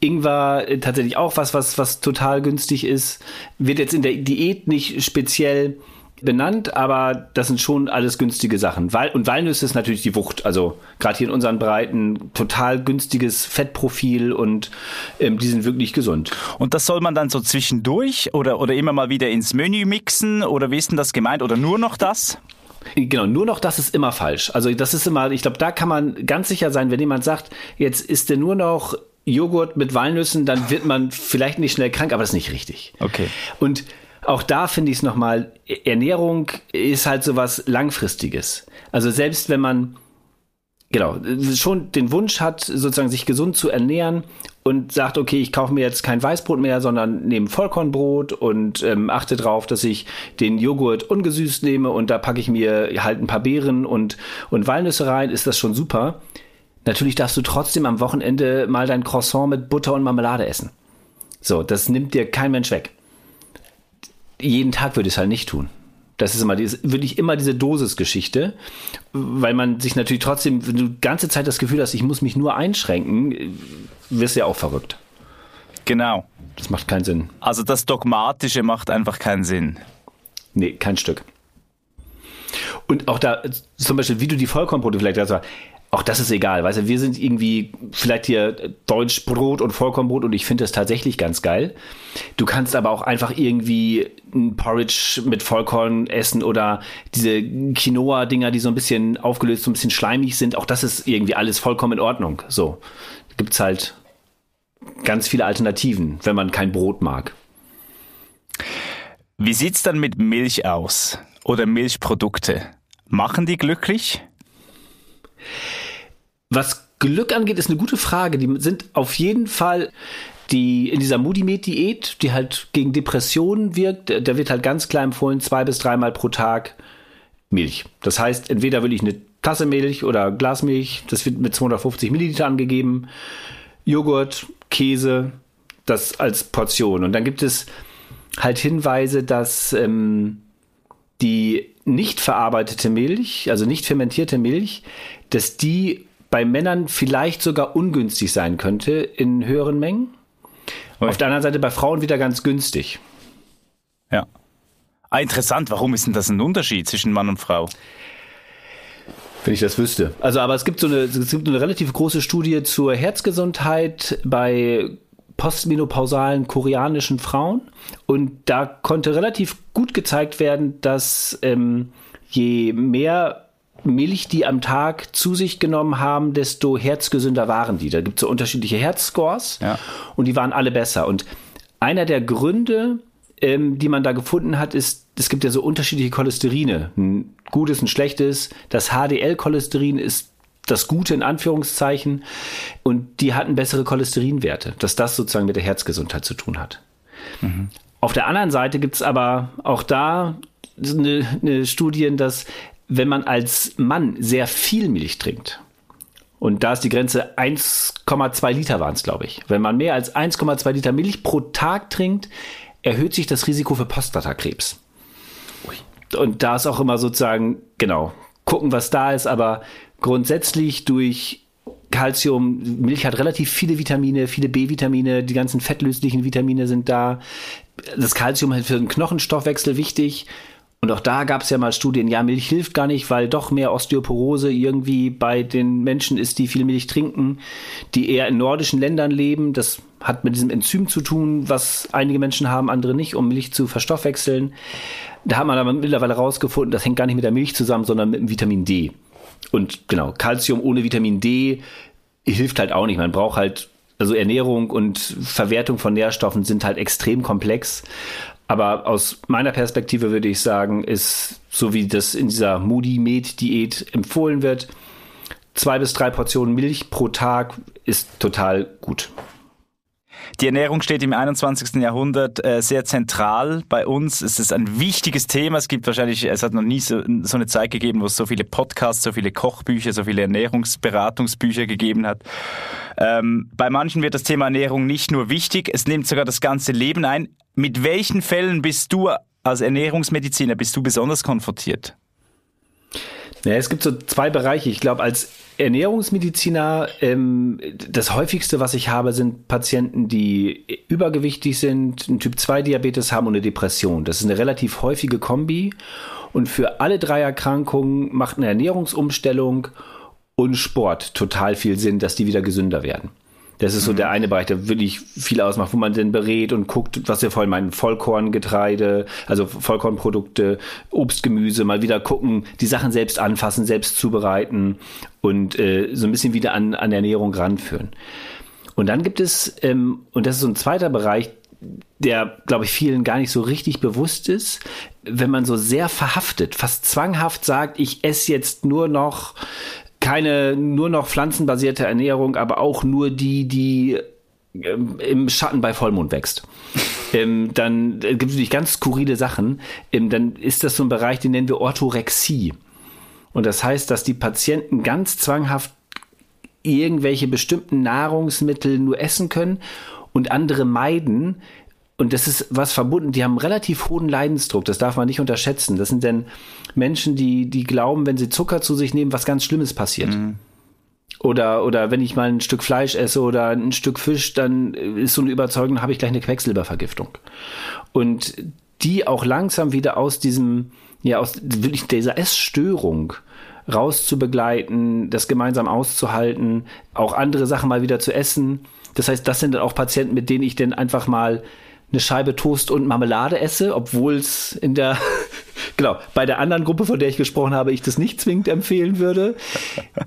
Speaker 3: Ingwer äh, tatsächlich auch was, was was total günstig ist. Wird jetzt in der Diät nicht speziell benannt, aber das sind schon alles günstige Sachen. Wal und Walnüsse ist natürlich die Wucht. Also gerade hier in unseren Breiten total günstiges Fettprofil und ähm, die sind wirklich gesund.
Speaker 1: Und das soll man dann so zwischendurch oder, oder immer mal wieder ins Menü mixen oder wie ist denn das gemeint oder nur noch das?
Speaker 3: Genau, nur noch das ist immer falsch. Also das ist immer, ich glaube, da kann man ganz sicher sein, wenn jemand sagt, jetzt ist der nur noch Joghurt mit Walnüssen, dann wird man vielleicht nicht schnell krank, aber das ist nicht richtig.
Speaker 1: Okay.
Speaker 3: Und auch da finde ich es nochmal, Ernährung ist halt so was Langfristiges. Also selbst wenn man genau, schon den Wunsch hat, sozusagen sich gesund zu ernähren und sagt, okay, ich kaufe mir jetzt kein Weißbrot mehr, sondern nehme Vollkornbrot und ähm, achte darauf, dass ich den Joghurt ungesüßt nehme und da packe ich mir halt ein paar Beeren und, und Walnüsse rein, ist das schon super. Natürlich darfst du trotzdem am Wochenende mal dein Croissant mit Butter und Marmelade essen. So, das nimmt dir kein Mensch weg. Jeden Tag würde ich es halt nicht tun. Das ist immer dieses, wirklich immer diese Dosisgeschichte, weil man sich natürlich trotzdem, wenn du die ganze Zeit das Gefühl hast, ich muss mich nur einschränken, wirst du ja auch verrückt.
Speaker 1: Genau.
Speaker 3: Das macht keinen Sinn.
Speaker 1: Also das Dogmatische macht einfach keinen Sinn.
Speaker 3: Nee, kein Stück. Und auch da, zum Beispiel, wie du die Vollkornbrote vielleicht hast, auch das ist egal. Weißt du, wir sind irgendwie vielleicht hier Deutschbrot und Vollkornbrot und ich finde das tatsächlich ganz geil. Du kannst aber auch einfach irgendwie ein Porridge mit Vollkorn essen oder diese Quinoa-Dinger, die so ein bisschen aufgelöst, so ein bisschen schleimig sind. Auch das ist irgendwie alles vollkommen in Ordnung. So. Gibt es halt ganz viele Alternativen, wenn man kein Brot mag.
Speaker 1: Wie sieht's dann mit Milch aus? Oder Milchprodukte? Machen die glücklich?
Speaker 3: Was Glück angeht, ist eine gute Frage. Die sind auf jeden Fall die in dieser Moody-Med-Diät, die halt gegen Depressionen wirkt, da wird halt ganz klar empfohlen, zwei bis dreimal pro Tag Milch. Das heißt, entweder will ich eine Tasse Milch oder Glasmilch, das wird mit 250 Milliliter angegeben, Joghurt, Käse, das als Portion. Und dann gibt es halt Hinweise, dass ähm, die nicht verarbeitete Milch, also nicht fermentierte Milch, dass die bei Männern vielleicht sogar ungünstig sein könnte in höheren Mengen. Okay. Auf der anderen Seite bei Frauen wieder ganz günstig.
Speaker 1: Ja. Ah, interessant. Warum ist denn das ein Unterschied zwischen Mann und Frau?
Speaker 3: Wenn ich das wüsste. Also, aber es gibt so eine, es gibt eine relativ große Studie zur Herzgesundheit bei postmenopausalen koreanischen Frauen. Und da konnte relativ gut gezeigt werden, dass ähm, je mehr Milch die am Tag zu sich genommen haben, desto herzgesünder waren die. Da gibt es so unterschiedliche Herzscores ja. und die waren alle besser. Und einer der Gründe, ähm, die man da gefunden hat, ist, es gibt ja so unterschiedliche Cholesterine. Ein gutes, ein schlechtes. Das HDL-Cholesterin ist das Gute in Anführungszeichen. Und die hatten bessere Cholesterinwerte, dass das sozusagen mit der Herzgesundheit zu tun hat. Mhm. Auf der anderen Seite gibt es aber auch da eine, eine Studien, dass wenn man als Mann sehr viel Milch trinkt, und da ist die Grenze 1,2 Liter waren es, glaube ich. Wenn man mehr als 1,2 Liter Milch pro Tag trinkt, erhöht sich das Risiko für Prostatakrebs. Und da ist auch immer sozusagen, genau, gucken, was da ist, aber grundsätzlich durch Calcium, Milch hat relativ viele Vitamine, viele B-Vitamine, die ganzen fettlöslichen Vitamine sind da. Das Calcium ist für den Knochenstoffwechsel wichtig. Und auch da gab es ja mal Studien, ja, Milch hilft gar nicht, weil doch mehr Osteoporose irgendwie bei den Menschen ist, die viel Milch trinken, die eher in nordischen Ländern leben. Das hat mit diesem Enzym zu tun, was einige Menschen haben, andere nicht, um Milch zu verstoffwechseln. Da hat man aber mittlerweile rausgefunden, das hängt gar nicht mit der Milch zusammen, sondern mit dem Vitamin D. Und genau, Calcium ohne Vitamin D hilft halt auch nicht. Man braucht halt also Ernährung und Verwertung von Nährstoffen sind halt extrem komplex. Aber aus meiner Perspektive würde ich sagen, ist, so wie das in dieser Moody-Med-Diät empfohlen wird, zwei bis drei Portionen Milch pro Tag ist total gut.
Speaker 1: Die Ernährung steht im 21. Jahrhundert äh, sehr zentral bei uns. Es ist ein wichtiges Thema. Es gibt wahrscheinlich, es hat noch nie so, so eine Zeit gegeben, wo es so viele Podcasts, so viele Kochbücher, so viele Ernährungsberatungsbücher gegeben hat. Ähm, bei manchen wird das Thema Ernährung nicht nur wichtig, es nimmt sogar das ganze Leben ein. Mit welchen Fällen bist du als Ernährungsmediziner bist du besonders konfrontiert?
Speaker 3: Ja, es gibt so zwei Bereiche. Ich glaube, als Ernährungsmediziner, ähm, das häufigste, was ich habe, sind Patienten, die übergewichtig sind, einen Typ-2-Diabetes haben und eine Depression. Das ist eine relativ häufige Kombi. Und für alle drei Erkrankungen macht eine Ernährungsumstellung und Sport total viel Sinn, dass die wieder gesünder werden. Das ist so mhm. der eine Bereich, der wirklich viel ausmacht, wo man dann berät und guckt, was wir vorhin meinen, Vollkorngetreide, also Vollkornprodukte, Obst, Gemüse, mal wieder gucken, die Sachen selbst anfassen, selbst zubereiten und äh, so ein bisschen wieder an, an Ernährung ranführen. Und dann gibt es, ähm, und das ist so ein zweiter Bereich, der, glaube ich, vielen gar nicht so richtig bewusst ist, wenn man so sehr verhaftet, fast zwanghaft sagt, ich esse jetzt nur noch keine nur noch pflanzenbasierte Ernährung, aber auch nur die, die ähm, im Schatten bei Vollmond wächst. ähm, dann äh, gibt es natürlich ganz skurrile Sachen. Ähm, dann ist das so ein Bereich, den nennen wir Orthorexie. Und das heißt, dass die Patienten ganz zwanghaft irgendwelche bestimmten Nahrungsmittel nur essen können und andere meiden. Und das ist was verbunden, die haben relativ hohen Leidensdruck, das darf man nicht unterschätzen. Das sind denn Menschen, die, die glauben, wenn sie Zucker zu sich nehmen, was ganz Schlimmes passiert. Mhm. Oder, oder wenn ich mal ein Stück Fleisch esse oder ein Stück Fisch, dann ist so eine Überzeugung, dann habe ich gleich eine Quecksilbervergiftung. Und die auch langsam wieder aus diesem, ja, aus wirklich dieser Essstörung rauszubegleiten, das gemeinsam auszuhalten, auch andere Sachen mal wieder zu essen. Das heißt, das sind dann auch Patienten, mit denen ich dann einfach mal eine Scheibe Toast und Marmelade esse, obwohl es in der, genau, bei der anderen Gruppe, von der ich gesprochen habe, ich das nicht zwingend empfehlen würde.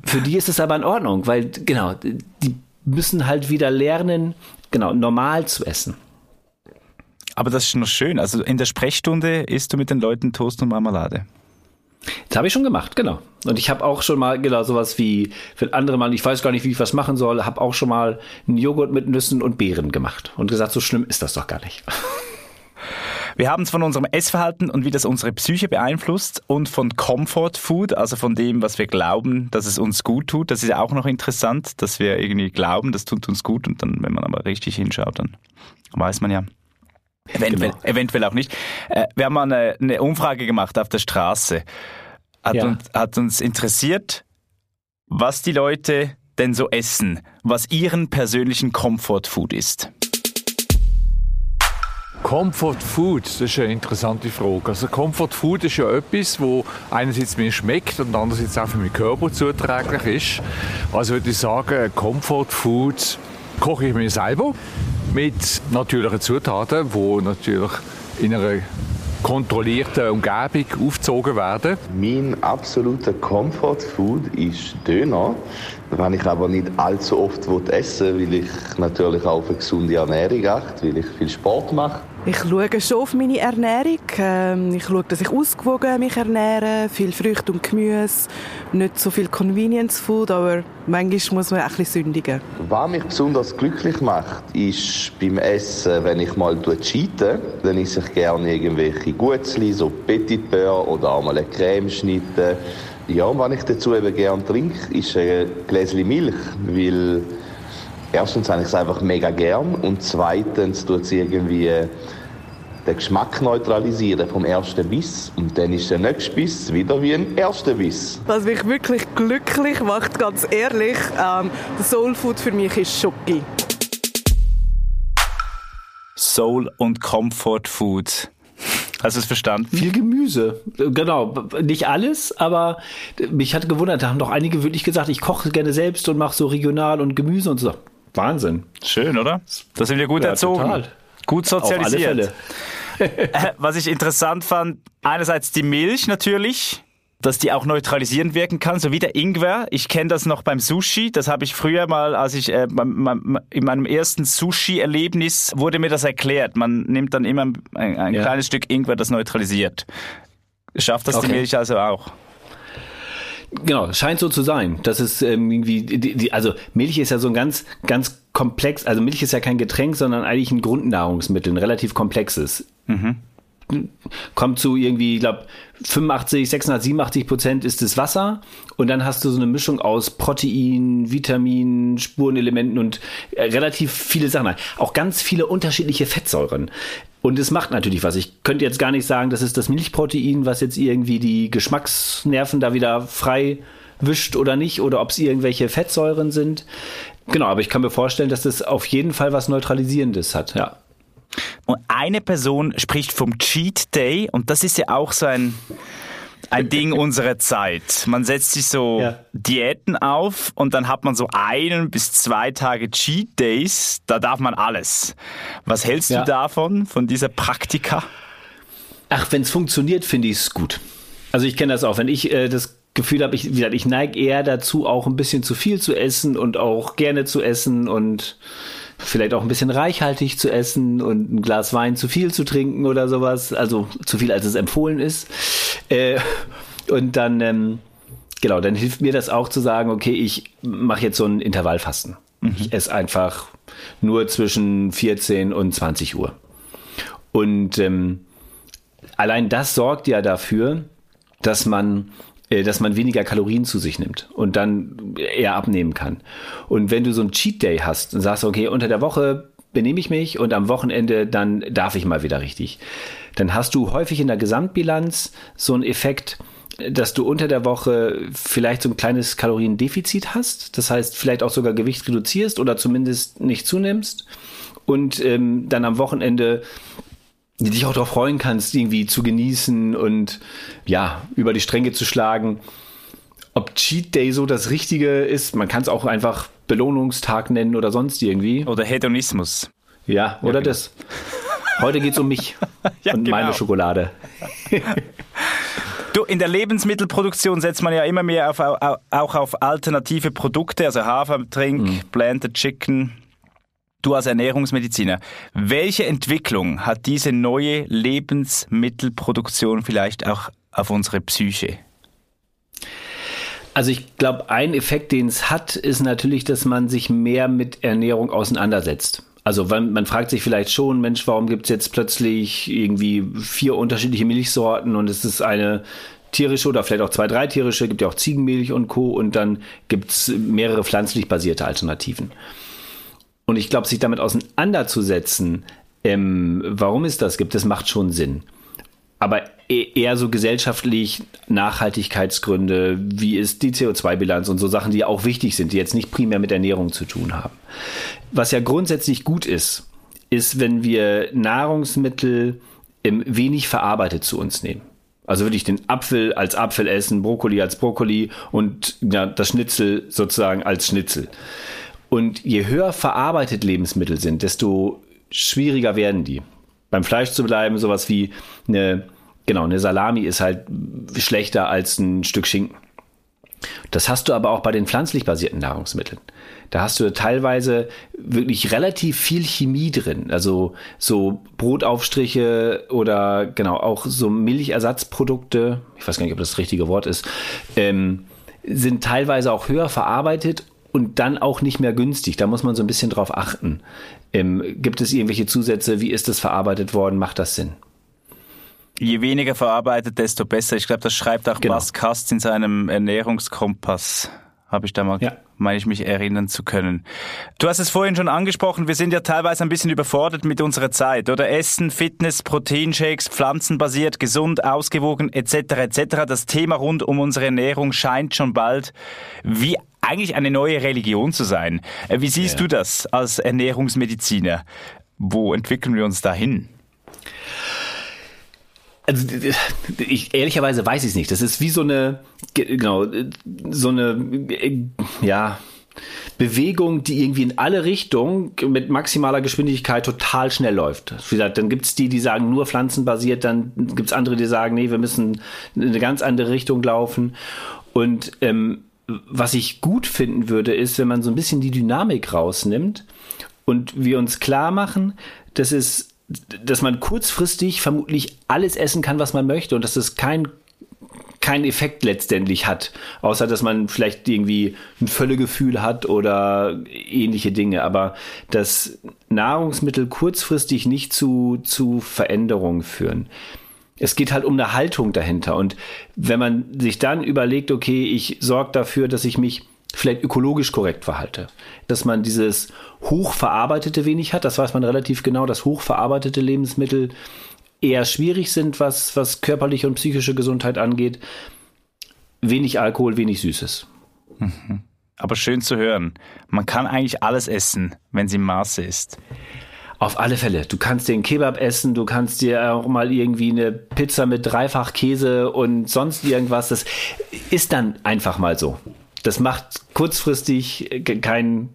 Speaker 3: Für die ist es aber in Ordnung, weil, genau, die müssen halt wieder lernen, genau, normal zu essen.
Speaker 1: Aber das ist schon schön. Also in der Sprechstunde isst du mit den Leuten Toast und Marmelade.
Speaker 3: Das habe ich schon gemacht, genau. Und ich habe auch schon mal, genau, sowas wie, wenn andere mal, ich weiß gar nicht, wie ich was machen soll, habe auch schon mal einen Joghurt mit Nüssen und Beeren gemacht und gesagt, so schlimm ist das doch gar nicht.
Speaker 1: Wir haben es von unserem Essverhalten und wie das unsere Psyche beeinflusst und von Comfort Food, also von dem, was wir glauben, dass es uns gut tut. Das ist ja auch noch interessant, dass wir irgendwie glauben, das tut uns gut und dann, wenn man aber richtig hinschaut, dann weiß man ja, Eventuell, genau. eventuell auch nicht. Äh, wir haben mal eine, eine, Umfrage gemacht auf der Straße. Hat, ja. uns, hat uns interessiert, was die Leute denn so essen, was ihren persönlichen Comfort Food ist.
Speaker 4: Comfort Food, das ist eine interessante Frage. Also Comfort Food ist ja etwas, wo einerseits mir schmeckt und andererseits auch für meinen Körper zuträglich ist. Also würde ich sagen, Comfort Food koche ich mir selber mit natürlichen Zutaten, die natürlich in einer kontrollierten Umgebung aufgezogen werden.
Speaker 5: Mein absoluter Comfort Food ist Döner. Wenn ich aber nicht allzu oft essen will, weil ich natürlich auch auf eine gesunde Ernährung achte, weil ich viel Sport mache.
Speaker 6: Ich schaue schon auf meine Ernährung. Ähm, ich schaue, dass ich ausgewogen mich ernähre, viel Früchte und Gemüse, nicht so viel Convenience Food, aber manchmal muss man auch ein bisschen sündigen.
Speaker 5: Was mich besonders glücklich macht, ist beim Essen, wenn ich mal cheate, dann esse ich gerne irgendwelche Gutzli, so Petit Beurre oder auch mal eine Cremeschnitte. Ja, und was ich dazu eben gerne trinke, ist ein Gläschen Milch, weil erstens habe ich es einfach mega gern und zweitens tut es irgendwie den Geschmack neutralisieren vom ersten Biss und dann ist der nächste Biss wieder wie ein erster Biss.
Speaker 6: Was mich wirklich glücklich macht, ganz ehrlich, ähm, Soul Food für mich ist Schoki.
Speaker 1: Soul und Comfort Food. Hast du es verstanden?
Speaker 3: Viel Gemüse. Genau. Nicht alles, aber mich hat gewundert, da haben doch einige wirklich gesagt, ich koche gerne selbst und mache so regional und Gemüse und so. Wahnsinn.
Speaker 1: Schön, oder? Da sind wir gut ja, erzogen. Total. Gut sozialisiert. Äh, was ich interessant fand, einerseits die Milch natürlich, dass die auch neutralisierend wirken kann, so wie der Ingwer. Ich kenne das noch beim Sushi. Das habe ich früher mal, als ich äh, in meinem ersten Sushi-Erlebnis wurde mir das erklärt. Man nimmt dann immer ein, ein ja. kleines Stück Ingwer, das neutralisiert. Schafft das okay. die Milch also auch?
Speaker 3: Genau, scheint so zu sein. Das ist ähm, irgendwie, die, die, also Milch ist ja so ein ganz, ganz komplex, also Milch ist ja kein Getränk, sondern eigentlich ein Grundnahrungsmittel, ein relativ komplexes. Mhm. Kommt zu irgendwie, ich glaube, 85, 86, 87 Prozent ist das Wasser und dann hast du so eine Mischung aus Protein, Vitaminen, Spurenelementen und äh, relativ viele Sachen. Auch ganz viele unterschiedliche Fettsäuren. Und es macht natürlich was. Ich könnte jetzt gar nicht sagen, das ist das Milchprotein, was jetzt irgendwie die Geschmacksnerven da wieder frei wischt oder nicht, oder ob es irgendwelche Fettsäuren sind. Genau, aber ich kann mir vorstellen, dass das auf jeden Fall was Neutralisierendes hat, ja.
Speaker 1: Und eine Person spricht vom Cheat Day und das ist ja auch so ein, ein Ding unserer Zeit. Man setzt sich so ja. Diäten auf und dann hat man so einen bis zwei Tage Cheat Days. Da darf man alles. Was hältst ja. du davon, von dieser Praktika?
Speaker 3: Ach, wenn es funktioniert, finde ich es gut. Also ich kenne das auch. Wenn ich äh, das Gefühl habe, ich, wie gesagt, ich neige eher dazu, auch ein bisschen zu viel zu essen und auch gerne zu essen und vielleicht auch ein bisschen reichhaltig zu essen und ein Glas Wein zu viel zu trinken oder sowas. Also zu viel, als es empfohlen ist. Äh, und dann, ähm, genau, dann hilft mir das auch zu sagen, okay, ich mache jetzt so ein Intervallfasten. Mhm. Ich esse einfach nur zwischen 14 und 20 Uhr. Und ähm, allein das sorgt ja dafür, dass man dass man weniger Kalorien zu sich nimmt und dann eher abnehmen kann. Und wenn du so einen Cheat Day hast und sagst, okay, unter der Woche benehme ich mich und am Wochenende dann darf ich mal wieder richtig, dann hast du häufig in der Gesamtbilanz so einen Effekt, dass du unter der Woche vielleicht so ein kleines Kaloriendefizit hast, das heißt vielleicht auch sogar Gewicht reduzierst oder zumindest nicht zunimmst und ähm, dann am Wochenende dich auch darauf freuen kannst, irgendwie zu genießen und ja, über die Stränge zu schlagen. Ob Cheat Day so das Richtige ist, man kann es auch einfach Belohnungstag nennen oder sonst irgendwie.
Speaker 1: Oder Hedonismus.
Speaker 3: Ja, oder ja, genau. das. Heute geht es um mich ja, und genau. meine Schokolade.
Speaker 1: Du, in der Lebensmittelproduktion setzt man ja immer mehr auf, auch auf alternative Produkte, also Hafertrink, mhm. Blended Chicken. Du als Ernährungsmediziner, welche Entwicklung hat diese neue Lebensmittelproduktion vielleicht auch auf unsere Psyche?
Speaker 3: Also ich glaube, ein Effekt, den es hat, ist natürlich, dass man sich mehr mit Ernährung auseinandersetzt. Also man, man fragt sich vielleicht schon, Mensch, warum gibt es jetzt plötzlich irgendwie vier unterschiedliche Milchsorten und es ist eine tierische oder vielleicht auch zwei, drei tierische, gibt ja auch Ziegenmilch und Co. Und dann gibt es mehrere pflanzlich basierte Alternativen. Und ich glaube, sich damit auseinanderzusetzen, ähm, warum es das gibt, das macht schon Sinn. Aber e-, eher so gesellschaftlich Nachhaltigkeitsgründe, wie ist die CO2-Bilanz und so Sachen, die auch wichtig sind, die jetzt nicht primär mit Ernährung zu tun haben. Was ja grundsätzlich gut ist, ist, wenn wir Nahrungsmittel wenig verarbeitet zu uns nehmen. Also würde ich den Apfel als Apfel essen, Brokkoli als Brokkoli und ja, das Schnitzel sozusagen als Schnitzel. Und je höher verarbeitet Lebensmittel sind, desto schwieriger werden die. Beim Fleisch zu bleiben, sowas wie eine, genau, eine Salami ist halt schlechter als ein Stück Schinken. Das hast du aber auch bei den pflanzlich basierten Nahrungsmitteln. Da hast du teilweise wirklich relativ viel Chemie drin. Also so Brotaufstriche oder genau auch so Milchersatzprodukte, ich weiß gar nicht, ob das das richtige Wort ist, ähm, sind teilweise auch höher verarbeitet und dann auch nicht mehr günstig. Da muss man so ein bisschen drauf achten. Ähm, gibt es irgendwelche Zusätze? Wie ist das verarbeitet worden? Macht das Sinn?
Speaker 1: Je weniger verarbeitet, desto besser. Ich glaube, das schreibt auch genau. Bas Kast in seinem Ernährungskompass. Habe ich da mal, ja. meine ich mich erinnern zu können. Du hast es vorhin schon angesprochen, wir sind ja teilweise ein bisschen überfordert mit unserer Zeit, oder? Essen, Fitness, Proteinshakes, pflanzenbasiert, gesund, ausgewogen, etc., etc. Das Thema rund um unsere Ernährung scheint schon bald wie eigentlich eine neue Religion zu sein. Äh, wie siehst ja. du das als Ernährungsmediziner? Wo entwickeln wir uns dahin?
Speaker 3: Also ich ehrlicherweise weiß ich es nicht. Das ist wie so eine genau so eine ja Bewegung, die irgendwie in alle Richtungen mit maximaler Geschwindigkeit total schnell läuft. Wie gesagt, dann gibt es die, die sagen nur pflanzenbasiert, dann gibt es andere, die sagen, nee, wir müssen in eine ganz andere Richtung laufen. Und ähm, was ich gut finden würde, ist, wenn man so ein bisschen die Dynamik rausnimmt und wir uns klar machen, dass es dass man kurzfristig vermutlich alles essen kann, was man möchte und dass es kein keinen Effekt letztendlich hat, außer dass man vielleicht irgendwie ein Völlegefühl hat oder ähnliche Dinge. Aber dass Nahrungsmittel kurzfristig nicht zu, zu Veränderungen führen. Es geht halt um eine Haltung dahinter. Und wenn man sich dann überlegt, okay, ich sorge dafür, dass ich mich vielleicht ökologisch korrekt verhalte. Dass man dieses hochverarbeitete wenig hat, das weiß man relativ genau, dass hochverarbeitete Lebensmittel eher schwierig sind, was, was körperliche und psychische Gesundheit angeht. Wenig Alkohol, wenig Süßes.
Speaker 1: Mhm. Aber schön zu hören. Man kann eigentlich alles essen, wenn es im Maße ist.
Speaker 3: Auf alle Fälle. Du kannst dir einen Kebab essen, du kannst dir auch mal irgendwie eine Pizza mit dreifach Käse und sonst irgendwas. Das ist dann einfach mal so. Das macht kurzfristig keinen.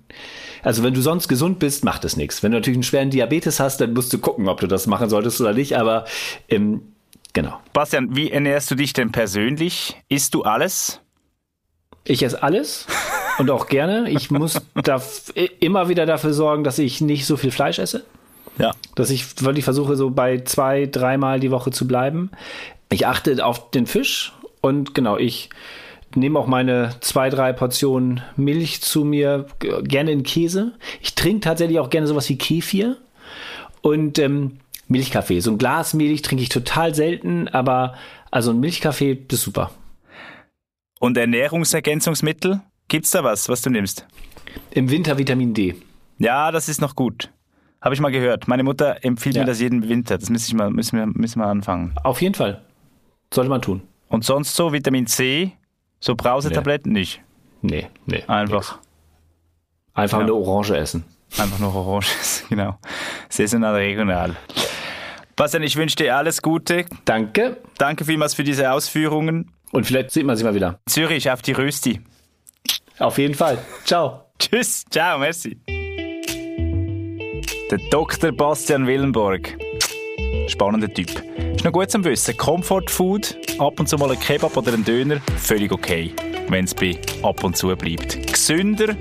Speaker 3: Also wenn du sonst gesund bist, macht es nichts. Wenn du natürlich einen schweren Diabetes hast, dann musst du gucken, ob du das machen solltest oder nicht. Aber ähm, genau.
Speaker 1: Bastian, wie ernährst du dich denn persönlich? Isst du alles?
Speaker 3: Ich esse alles und auch gerne. Ich muss da immer wieder dafür sorgen, dass ich nicht so viel Fleisch esse. Ja. Dass ich wirklich versuche, so bei zwei, dreimal die Woche zu bleiben. Ich achte auf den Fisch und genau, ich nehme auch meine zwei, drei Portionen Milch zu mir, gerne in Käse. Ich trinke tatsächlich auch gerne sowas wie Kefir und ähm, Milchkaffee. So ein Glas Milch trinke ich total selten, aber also ein Milchkaffee, das ist super.
Speaker 1: Und Ernährungsergänzungsmittel? Gibt's da was, was du nimmst?
Speaker 3: Im Winter Vitamin D.
Speaker 1: Ja, das ist noch gut. Habe ich mal gehört. Meine Mutter empfiehlt ja. mir das jeden Winter. Das müssen wir, müssen, wir, müssen wir anfangen.
Speaker 3: Auf jeden Fall. Sollte man tun.
Speaker 1: Und sonst so Vitamin C, so Brausetabletten nee. nicht?
Speaker 3: Nee, nee.
Speaker 1: Einfach.
Speaker 3: Nix. Einfach genau. eine Orange essen.
Speaker 1: Einfach nur Orange essen, genau. Saisonal, regional. Bastian, ich wünsche dir alles Gute.
Speaker 3: Danke.
Speaker 1: Danke vielmals für diese Ausführungen.
Speaker 3: Und vielleicht sieht man sich mal wieder.
Speaker 1: Zürich auf die Rösti.
Speaker 3: Auf jeden Fall. Ciao.
Speaker 1: Tschüss. Ciao, merci. Der Dr. Bastian Willenborg. Spannender Typ. Ist noch gut zum Wissen. Comfort Food, ab und zu mal ein Kebab oder ein Döner, völlig okay, wenn es bei ab und zu bleibt. Gesünder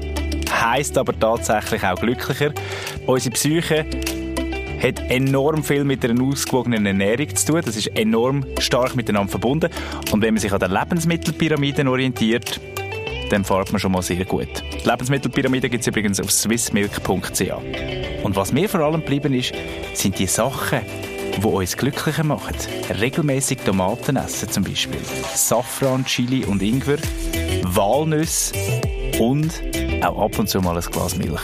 Speaker 1: heisst aber tatsächlich auch glücklicher. Unsere Psyche hat enorm viel mit einer ausgewogenen Ernährung zu tun. Das ist enorm stark miteinander verbunden. Und wenn man sich an der Lebensmittelpyramide orientiert, dann fährt man schon mal sehr gut. Die Lebensmittelpyramide gibt es übrigens auf swissmilk.ch. Und was mir vor allem geblieben ist, sind die Sachen, die uns glücklicher machen. Regelmäßig Tomaten essen zum Beispiel. Safran, Chili und Ingwer. Walnüsse und auch ab und zu mal ein Glas Milch.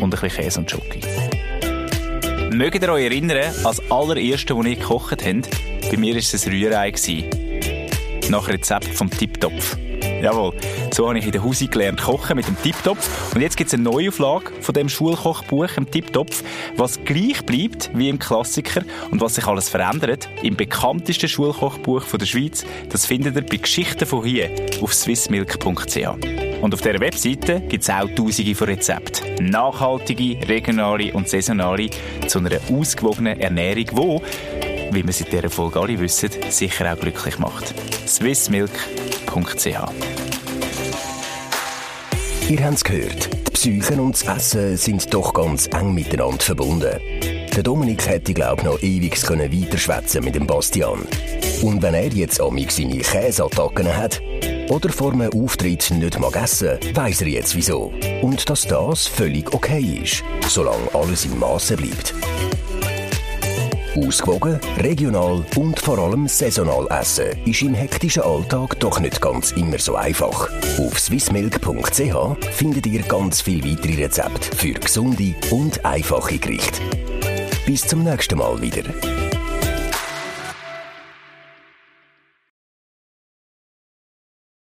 Speaker 1: Und ein bisschen Käse und Schoki. Mögt ihr euch erinnern, als allererste, als ihr gekocht habt? Bei mir war es ein Rührei. Nach Rezept vom Tiptopf. Jawohl, so habe ich in der Hause gelernt kochen mit dem Tiptopf. Und jetzt gibt es eine Neuauflage von dem Schulkochbuch, im Tiptopf, was gleich bleibt wie im Klassiker und was sich alles verändert. Im bekanntesten Schulkochbuch der Schweiz, das findet ihr bei Geschichten von hier auf swissmilk.ch. Und auf dieser Webseite gibt es auch tausende von Rezepten. Nachhaltige, regionale und saisonale zu einer ausgewogenen Ernährung, die, wie wir seit dieser Folge alle wissen, sicher auch glücklich macht. swissmilk.ch
Speaker 2: Ihr habt es gehört, die Psyche und das Essen sind doch ganz eng miteinander verbunden. Der Dominik hätte, glaube ich, noch ewig weiterschwätzen mit dem Bastian. Und wenn er jetzt amig seine Käseattacken hat, oder vor einem Auftritt nicht mag essen, weiss er jetzt wieso. Und dass das völlig okay ist, solange alles im Maße bleibt. Ausgewogen, regional und vor allem saisonal essen ist im hektischen Alltag doch nicht ganz immer so einfach. Auf swissmilk.ch findet ihr ganz viele weitere Rezepte für gesunde und einfache Gerichte. Bis zum nächsten Mal wieder.